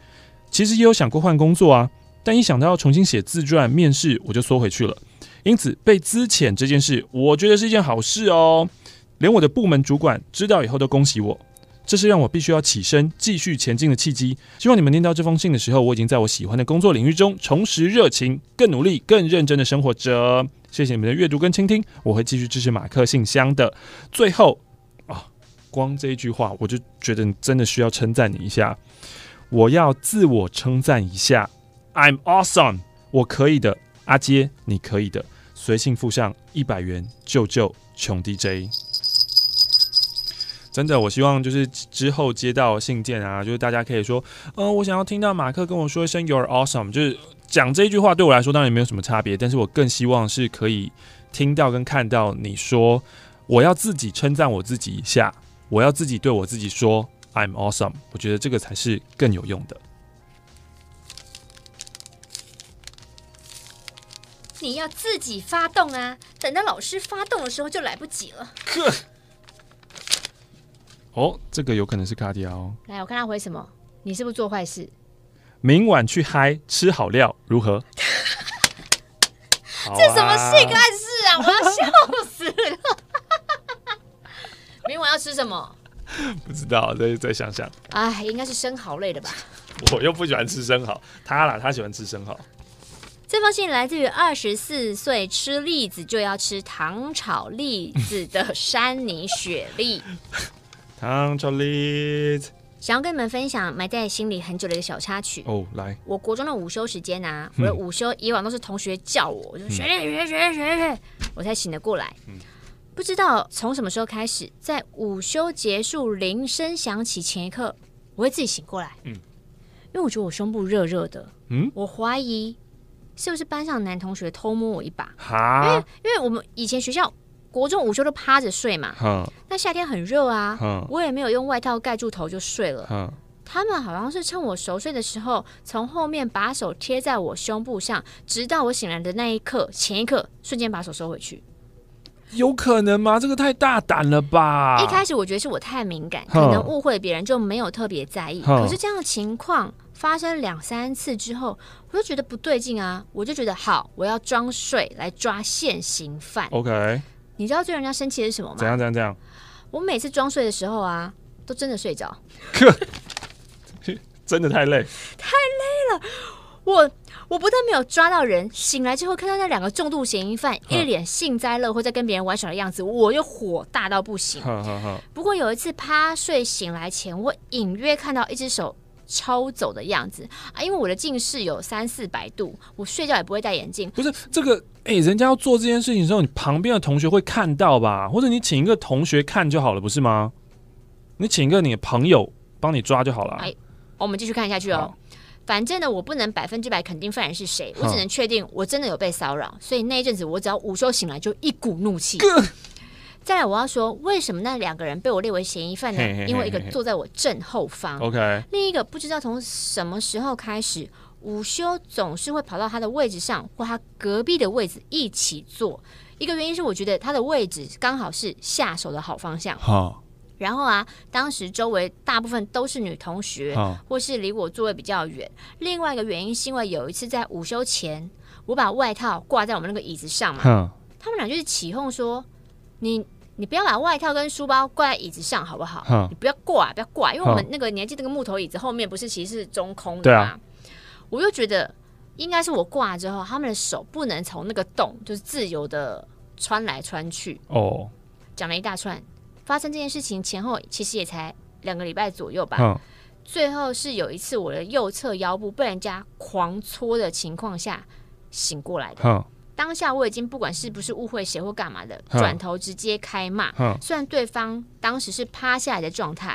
其实也有想过换工作啊，但一想到要重新写自传、面试，我就缩回去了。因此，被资遣这件事，我觉得是一件好事哦。连我的部门主管知道以后都恭喜我，这是让我必须要起身继续前进的契机。希望你们念到这封信的时候，我已经在我喜欢的工作领域中重拾热情，更努力、更认真的生活着。谢谢你们的阅读跟倾听，我会继续支持马克信箱的。最后啊，光这一句话，我就觉得你真的需要称赞你一下。我要自我称赞一下，I'm awesome，我可以的，阿杰，你可以的。随信附上一百元，救救穷 DJ。真的，我希望就是之后接到信件啊，就是大家可以说，嗯、呃，我想要听到马克跟我说一声 You're awesome，就是。讲这一句话对我来说当然没有什么差别，但是我更希望是可以听到跟看到你说，我要自己称赞我自己一下，我要自己对我自己说 I'm awesome，我觉得这个才是更有用的。你要自己发动啊，等到老师发动的时候就来不及了。[laughs] 呵，哦，这个有可能是卡迪亚哦。来，我看他回什么？你是不是做坏事？明晚去嗨，吃好料如何？[laughs] 这什么性暗示啊！我要笑死了。明晚要吃什么？[laughs] 不知道，再再想想。哎，应该是生蚝类的吧？我又不喜欢吃生蚝，他啦，他喜欢吃生蚝。这封信来自于二十四岁吃栗子就要吃糖炒栗子的山泥雪莉。[laughs] 糖炒栗子。想要跟你们分享埋在心里很久的一个小插曲哦，来，我国中的午休时间啊，我的午休以往都是同学叫我，我就学学学学学学，我才醒得过来。嗯，不知道从什么时候开始，在午休结束铃声响起前一刻，我会自己醒过来。嗯，因为我觉得我胸部热热的。嗯，我怀疑是不是班上男同学偷摸我一把？哈，因为因为我们以前学校。国中午休都趴着睡嘛，那夏天很热啊，我也没有用外套盖住头就睡了。他们好像是趁我熟睡的时候，从后面把手贴在我胸部上，直到我醒来的那一刻，前一刻瞬间把手收回去。有可能吗？这个太大胆了吧！一开始我觉得是我太敏感，可能误会别人，就没有特别在意。可是这样的情况发生两三次之后，我就觉得不对劲啊！我就觉得好，我要装睡来抓现行犯。OK。你知道最让人家生气的是什么吗？怎样怎样怎样？我每次装睡的时候啊，都真的睡着。[laughs] 真的太累，太累了。我我不但没有抓到人，醒来之后看到那两个重度嫌疑犯一脸幸灾乐祸在跟别人玩耍的样子，我又火大到不行。不过有一次趴睡醒来前，我隐约看到一只手。抽走的样子啊，因为我的近视有三四百度，我睡觉也不会戴眼镜。不是这个，哎、欸，人家要做这件事情的时候，你旁边的同学会看到吧？或者你请一个同学看就好了，不是吗？你请一个你的朋友帮你抓就好了。哎，我们继续看下去哦。反正呢，我不能百分之百肯定犯人是谁，我只能确定我真的有被骚扰。所以那一阵子，我只要午休醒来就一股怒气。[laughs] 再来，我要说，为什么那两个人被我列为嫌疑犯呢？因为一个坐在我正后方，OK，另一个不知道从什么时候开始，午休总是会跑到他的位置上或他隔壁的位置一起坐。一个原因是我觉得他的位置刚好是下手的好方向。好，然后啊，当时周围大部分都是女同学，或是离我座位比较远。另外一个原因是因为有一次在午休前，我把外套挂在我们那个椅子上嘛，他们俩就是起哄说。你你不要把外套跟书包挂在椅子上好不好？你不要挂，不要挂，因为我们那个年纪那个木头椅子后面不是其实是中空的嘛。啊、我又觉得应该是我挂之后，他们的手不能从那个洞就是自由的穿来穿去。哦，讲了一大串，发生这件事情前后其实也才两个礼拜左右吧。嗯、最后是有一次我的右侧腰部被人家狂搓的情况下醒过来的。嗯、当下我已经不管是不是误会谁或干嘛的，转、嗯、头直接开骂。嗯、虽然对方当时是趴下来的状态。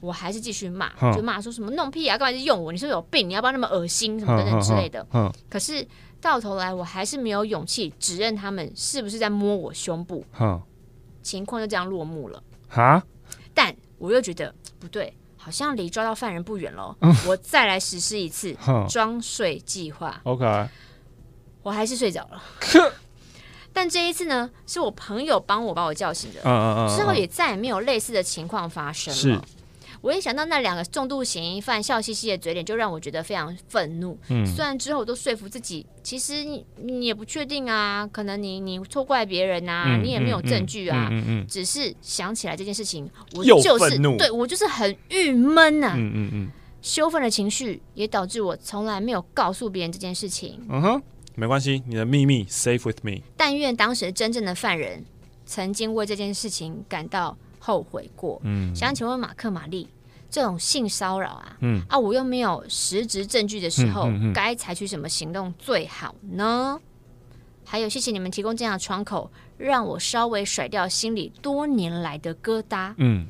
嗯我还是继续骂，就骂说什么弄屁啊，干嘛就用我？你是不是有病？你要不要那么恶心？什么等等之类的。可是到头来，我还是没有勇气指认他们是不是在摸我胸部。情况就这样落幕了。哈？但我又觉得不对，好像离抓到犯人不远了。我再来实施一次装睡计划。OK。我还是睡着了。但这一次呢，是我朋友帮我把我叫醒的。之后也再也没有类似的情况发生了。我一想到那两个重度嫌疑犯笑嘻嘻的嘴脸，就让我觉得非常愤怒。嗯，虽然之后我都说服自己，其实你你也不确定啊，可能你你错怪别人啊，嗯、你也没有证据啊。嗯嗯嗯、只是想起来这件事情，我就是对我就是很郁闷啊。嗯嗯嗯，羞愤的情绪也导致我从来没有告诉别人这件事情。嗯哼，没关系，你的秘密 safe with me。但愿当时真正的犯人曾经为这件事情感到。后悔过，嗯，想请问马克玛丽，这种性骚扰啊，嗯啊，我又没有实质证据的时候，该采取什么行动最好呢？还有，谢谢你们提供这样的窗口，让我稍微甩掉心里多年来的疙瘩。嗯，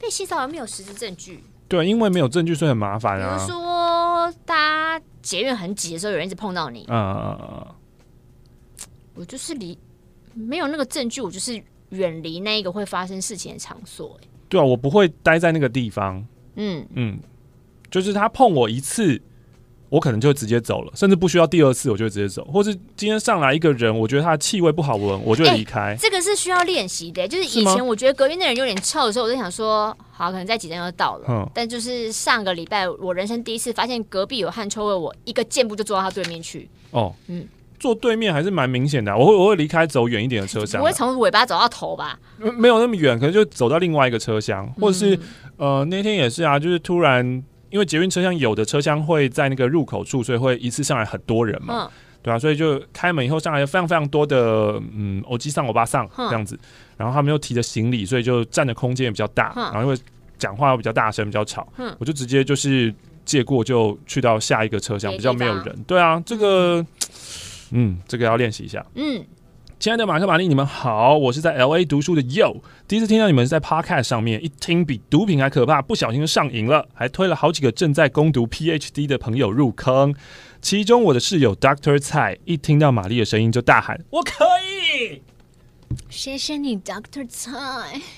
被性骚扰没有实质证据，对，因为没有证据，所以很麻烦啊。比如说，大家捷运很挤的时候，有人一直碰到你，啊！我就是离没有那个证据，我就是。远离那一个会发生事情的场所，欸，对啊，我不会待在那个地方。嗯嗯，就是他碰我一次，我可能就会直接走了，甚至不需要第二次，我就会直接走。或是今天上来一个人，我觉得他的气味不好闻，我就离开，欸。这个是需要练习的，就是以前我觉得隔壁那人有点臭的时候，我就想说，好，可能在几天就到了。嗯，但就是上个礼拜，我人生第一次发现隔壁有汗臭味，我一个箭步就坐到他对面去。哦，嗯。坐对面还是蛮明显的，我会我会离开，走远一点的车厢，不会从尾巴走到头吧？没有那么远，可能就走到另外一个车厢，或者是、嗯、呃那天也是啊，就是突然因为捷运车厢有的车厢会在那个入口处，所以会一次上来很多人嘛，嗯、对啊，所以就开门以后上来有非常非常多的嗯欧吉桑欧巴上这样子，然后他们又提着行李，所以就占的空间也比较大，嗯、然后因为讲话又比较大声比较吵，嗯、我就直接就是借过就去到下一个车厢，比较没有人，对啊，这个。嗯嗯，这个要练习一下。嗯，亲爱的马克玛丽，你们好，我是在 LA 读书的 Yo，第一次听到你们是在 Podcast 上面，一听比毒品还可怕，不小心就上瘾了，还推了好几个正在攻读 PhD 的朋友入坑。其中我的室友 Doctor 蔡一听到玛丽的声音就大喊：“我可以！”谢谢你，Doctor 蔡。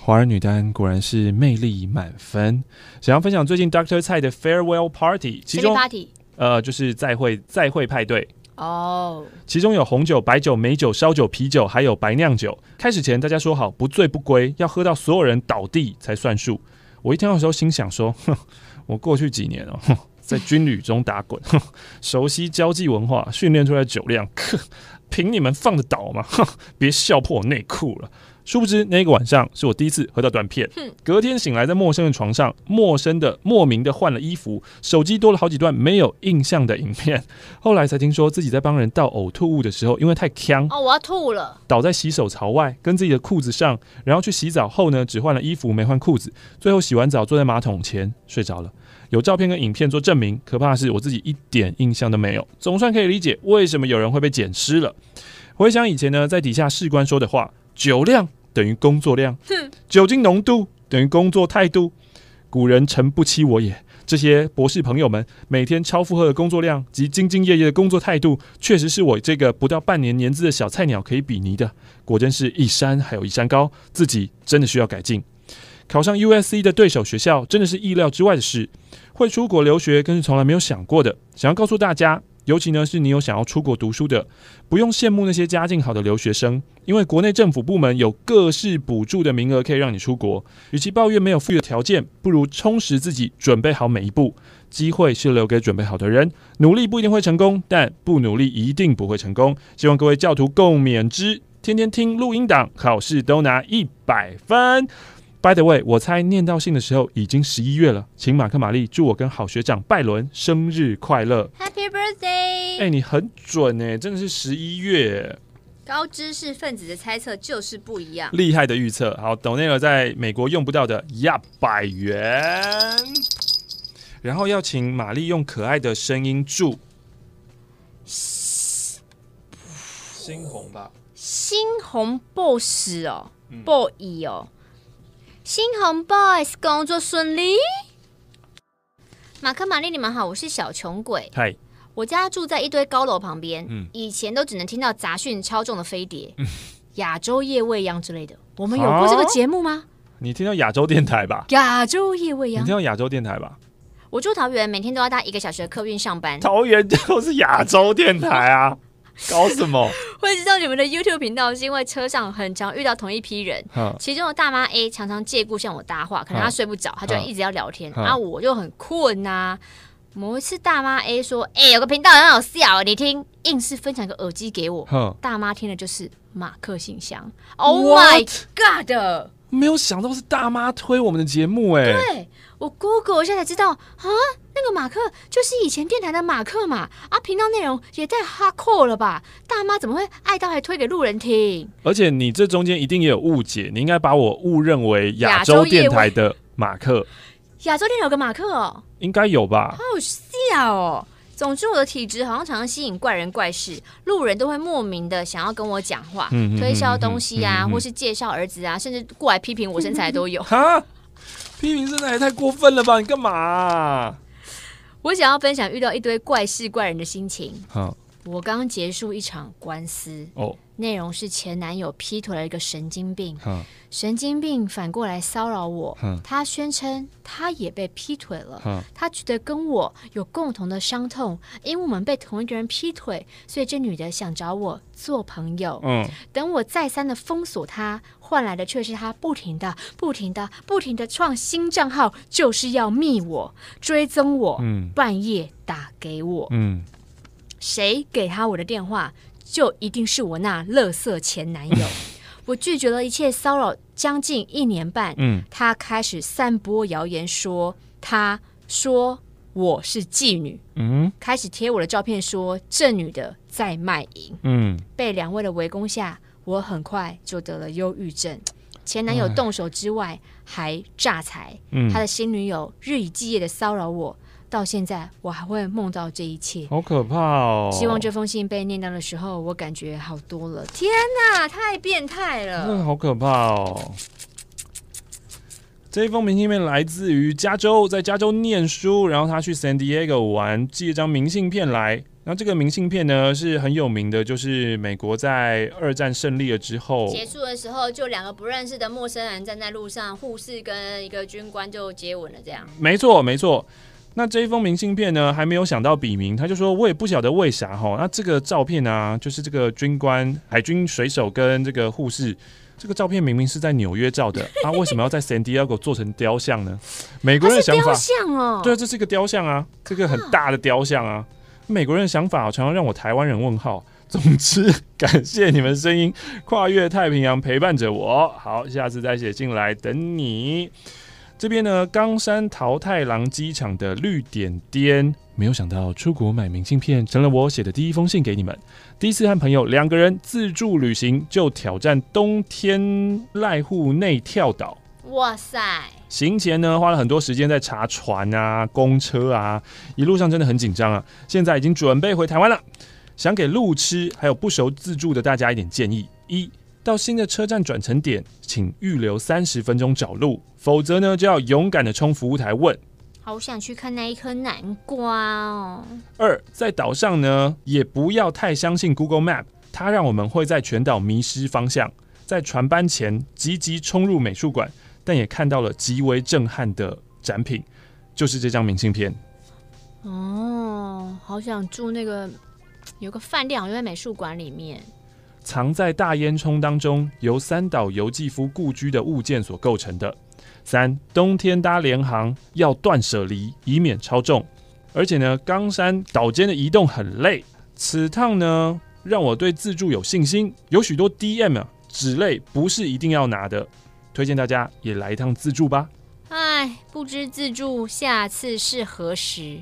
华人女单果然是魅力满分。想要分享最近 Doctor 蔡的 Farewell Party，其中 Party 呃就是再会再会派对。哦其中有红酒、白酒、美酒、烧酒、啤酒，还有白酿酒。开始前，大家说好不醉不归，要喝到所有人倒地才算数。我一听到的时候，心想说：哼，我过去几年哦，在军旅中打滚，熟悉交际文化，训练出来酒量，凭你们放得倒吗？别笑破我内裤了。殊不知，那个晚上是我第一次喝到断片。隔天醒来，在陌生的床上，陌生的、莫名的换了衣服，手机多了好几段没有印象的影片。[laughs] 后来才听说自己在帮人倒呕吐物的时候，因为太呛哦，我要吐了，倒在洗手槽外，跟自己的裤子上，然后去洗澡后呢，只换了衣服没换裤子，最后洗完澡坐在马桶前睡着了。有照片跟影片做证明，可怕的是我自己一点印象都没有，总算可以理解为什么有人会被捡尸了。回想以前呢，在底下士官说的话。酒量等于工作量，酒精浓度等于工作态度。古人诚不欺我也。这些博士朋友们每天超负荷的工作量及兢兢业业的工作态度，确实是我这个不到半年年资的小菜鸟可以比拟的。果真是一山还有一山高，自己真的需要改进。考上 USC 的对手学校真的是意料之外的事，会出国留学更是从来没有想过的。想要告诉大家。尤其呢，是你有想要出国读书的，不用羡慕那些家境好的留学生，因为国内政府部门有各式补助的名额可以让你出国。与其抱怨没有富裕的条件，不如充实自己，准备好每一步。机会是留给准备好的人，努力不一定会成功，但不努力一定不会成功。希望各位教徒共勉之，天天听录音档，考试都拿一百分。By the way，我猜念到信的时候已经十一月了，请马克玛丽祝我跟好学长拜伦生日快乐，Happy Birthday！哎、欸，你很准哎，真的是十一月。高知识分子的猜测就是不一样，厉害的预测。好，斗内尔在美国用不到的一百元，然后要请玛丽用可爱的声音祝猩红吧，猩红 boss 哦、嗯、，boy 哦，猩红 boys 工作顺利。马克、玛丽，你们好，我是小穷鬼。嗨，我家住在一堆高楼旁边。嗯，以前都只能听到杂讯超重的飞碟，亚、嗯、洲夜未央之类的。我们有过这个节目吗？啊、你听到亚洲电台吧？亚洲夜未央，你听到亚洲电台吧？我住桃园，每天都要搭一个小时的客运上班。桃园就是亚洲电台啊。[laughs] 搞什么？[laughs] 会知道你们的 YouTube 频道是因为车上很常遇到同一批人，其中的大妈 A 常常借故向我搭话，可能她睡不着，她就一直要聊天，然后我就很困呐、啊。某一次大妈 A 说：“哎、欸，有个频道很好笑，你听。”硬是分享一个耳机给我，大妈听的就是马克信箱。Oh my god！没有想到是大妈推我们的节目，哎，对。我 Google 一下才知道啊，那个马克就是以前电台的马克嘛，啊，频道内容也太 hardcore 了吧？大妈怎么会爱到还推给路人听？而且你这中间一定也有误解，你应该把我误认为亚洲电台的马克。[laughs] 亚洲电台有个马克哦，应该有吧？好好笑哦。总之，我的体质好像常常吸引怪人怪事，路人都会莫名的想要跟我讲话，嗯、推销东西啊，嗯、或是介绍儿子啊，甚至过来批评我身材都有。哈批评真的也太过分了吧！你干嘛啊？我想要分享遇到一堆怪事怪人的心情。好，我刚结束一场官司哦。内容是前男友劈腿了一个神经病，神经病反过来骚扰我。他宣称他也被劈腿了，他觉得跟我有共同的伤痛，因为我们被同一个人劈腿，所以这女的想找我做朋友。等我再三的封锁他，换来的却是他不停的、不停的、不停的创新账号，就是要密我、追踪我，半夜打给我。谁给他我的电话？就一定是我那垃圾前男友。[laughs] 我拒绝了一切骚扰，将近一年半。嗯，他开始散播谣言说，说他说我是妓女。嗯，开始贴我的照片，说这女的在卖淫。嗯，被两位的围攻下，我很快就得了忧郁症。前男友动手之外，还诈财。嗯，他的新女友日以继夜的骚扰我。到现在我还会梦到这一切，好可怕哦！希望这封信被念到的时候，我感觉好多了。天哪，太变态了！好可怕哦！这一封明信片来自于加州，在加州念书，然后他去 San Diego 玩，寄一张明信片来。然后这个明信片呢是很有名的，就是美国在二战胜利了之后结束的时候，就两个不认识的陌生人站在路上，护士跟一个军官就接吻了，这样。没错，没错。那这一封明信片呢，还没有想到笔名，他就说我也不晓得为啥哈。那这个照片呢，就是这个军官、海军水手跟这个护士，这个照片明明是在纽约照的，[laughs] 啊，为什么要在 San Diego 做成雕像呢？[laughs] 美国人的想法，雕像哦，对，这是一个雕像啊，这个很大的雕像啊。美国人的想法常常让我台湾人问号。总之，感谢你们声音跨越太平洋陪伴着我。好，下次再写进来等你。这边呢，冈山桃太郎机场的绿点点，没有想到出国买明信片成了我写的第一封信给你们。第一次和朋友两个人自助旅行，就挑战冬天濑户内跳岛。哇塞！行前呢，花了很多时间在查船啊、公车啊，一路上真的很紧张啊。现在已经准备回台湾了，想给路痴还有不熟自助的大家一点建议：一。到新的车站转乘点，请预留三十分钟找路，否则呢就要勇敢的冲服务台问。好想去看那一颗南瓜哦。二，在岛上呢，也不要太相信 Google Map，它让我们会在全岛迷失方向。在船班前急急冲入美术馆，但也看到了极为震撼的展品，就是这张明信片。哦，好想住那个，有个饭店好像在美术馆里面。藏在大烟囱当中，由三岛由纪夫故居的物件所构成的。三，冬天搭联航要断舍离，以免超重。而且呢，冈山岛间的移动很累。此趟呢，让我对自助有信心。有许多 DM 啊，纸类不是一定要拿的，推荐大家也来一趟自助吧。哎，不知自助下次是何时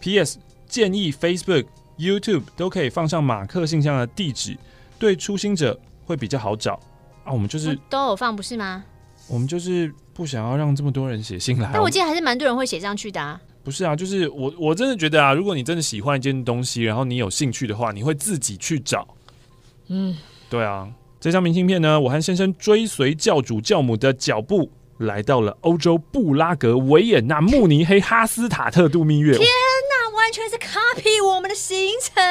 ？PS 建议 Facebook、YouTube 都可以放上马克信箱的地址。对初心者会比较好找啊。我们就是都有放不是吗？我们就是不想要让这么多人写信来。但我记得还是蛮多人会写上去的啊。不是啊，就是我我真的觉得啊，如果你真的喜欢一件东西，然后你有兴趣的话，你会自己去找。嗯，对啊。这张明信片呢，我和先生追随教主教母的脚步，来到了欧洲布拉格、维也纳、慕尼黑、哈斯塔特度蜜月。天哪，完全是 copy 我们的行程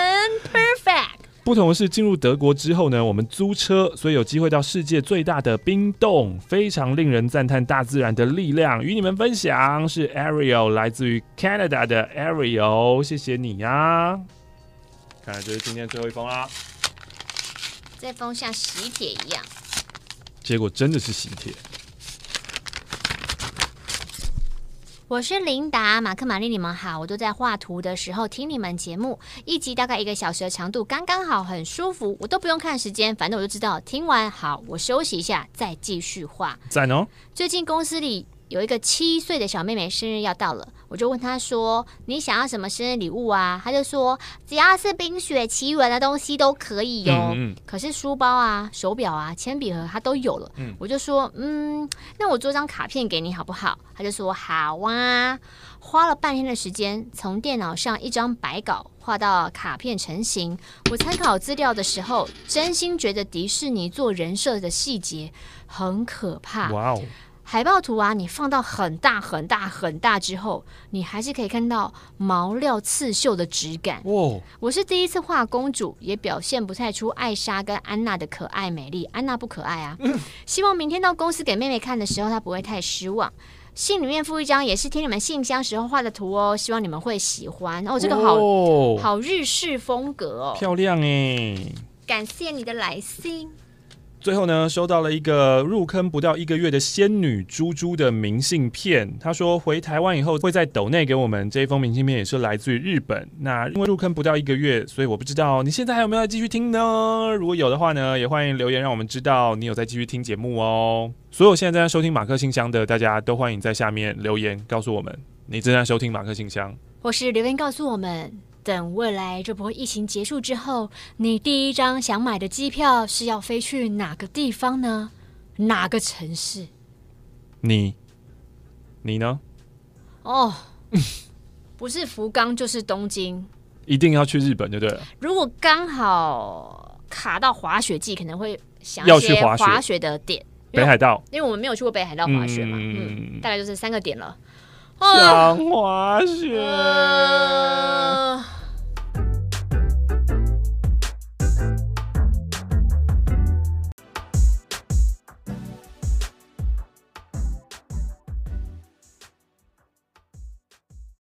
，perfect。不同的是，进入德国之后呢，我们租车，所以有机会到世界最大的冰洞，非常令人赞叹大自然的力量。与你们分享是 Ariel，来自于 Canada 的 Ariel，谢谢你呀、啊。看来这是今天最后一封啦。这封像喜帖一样，结果真的是喜帖。我是琳达，马克、玛丽，你们好。我都在画图的时候听你们节目，一集大概一个小时的长度，刚刚好，很舒服。我都不用看时间，反正我就知道听完好，我休息一下再继续画。赞哦！最近公司里。有一个七岁的小妹妹生日要到了，我就问她说：“你想要什么生日礼物啊？”她就说：“只要是《冰雪奇缘》的东西都可以哟、哦。嗯嗯”可是书包啊、手表啊、铅笔盒她都有了。嗯、我就说：“嗯，那我做张卡片给你好不好？”她就说：“好啊。”花了半天的时间，从电脑上一张白稿画到卡片成型。我参考资料的时候，真心觉得迪士尼做人设的细节很可怕。哇哦！海报图啊，你放到很大很大很大之后，你还是可以看到毛料刺绣的质感。哦，我是第一次画公主，也表现不太出艾莎跟安娜的可爱美丽。安娜不可爱啊。嗯，希望明天到公司给妹妹看的时候，她不会太失望。信里面附一张，也是听你们信箱时候画的图哦，希望你们会喜欢。哦，这个好，哦，好日式风格哦，漂亮哎。感谢你的来信。最后呢，收到了一个入坑不到一个月的仙女猪猪的明信片。他说回台湾以后会在斗内给我们这一封明信片，也是来自于日本。那因为入坑不到一个月，所以我不知道你现在还有没有在继续听呢？如果有的话呢，也欢迎留言让我们知道你有在继续听节目哦。所有现在正在收听马克信箱的大家都欢迎在下面留言告诉我们你正在收听马克信箱，或是留言告诉我们。等未来这波疫情结束之后，你第一张想买的机票是要飞去哪个地方呢？哪个城市？你，你呢？哦，[laughs] 不是福冈就是东京，一定要去日本就对了。如果刚好卡到滑雪季，可能会想要去滑雪的点。北海道，因为我们没有去过北海道滑雪嘛，嗯，嗯，大概就是三个点了。想滑雪。呃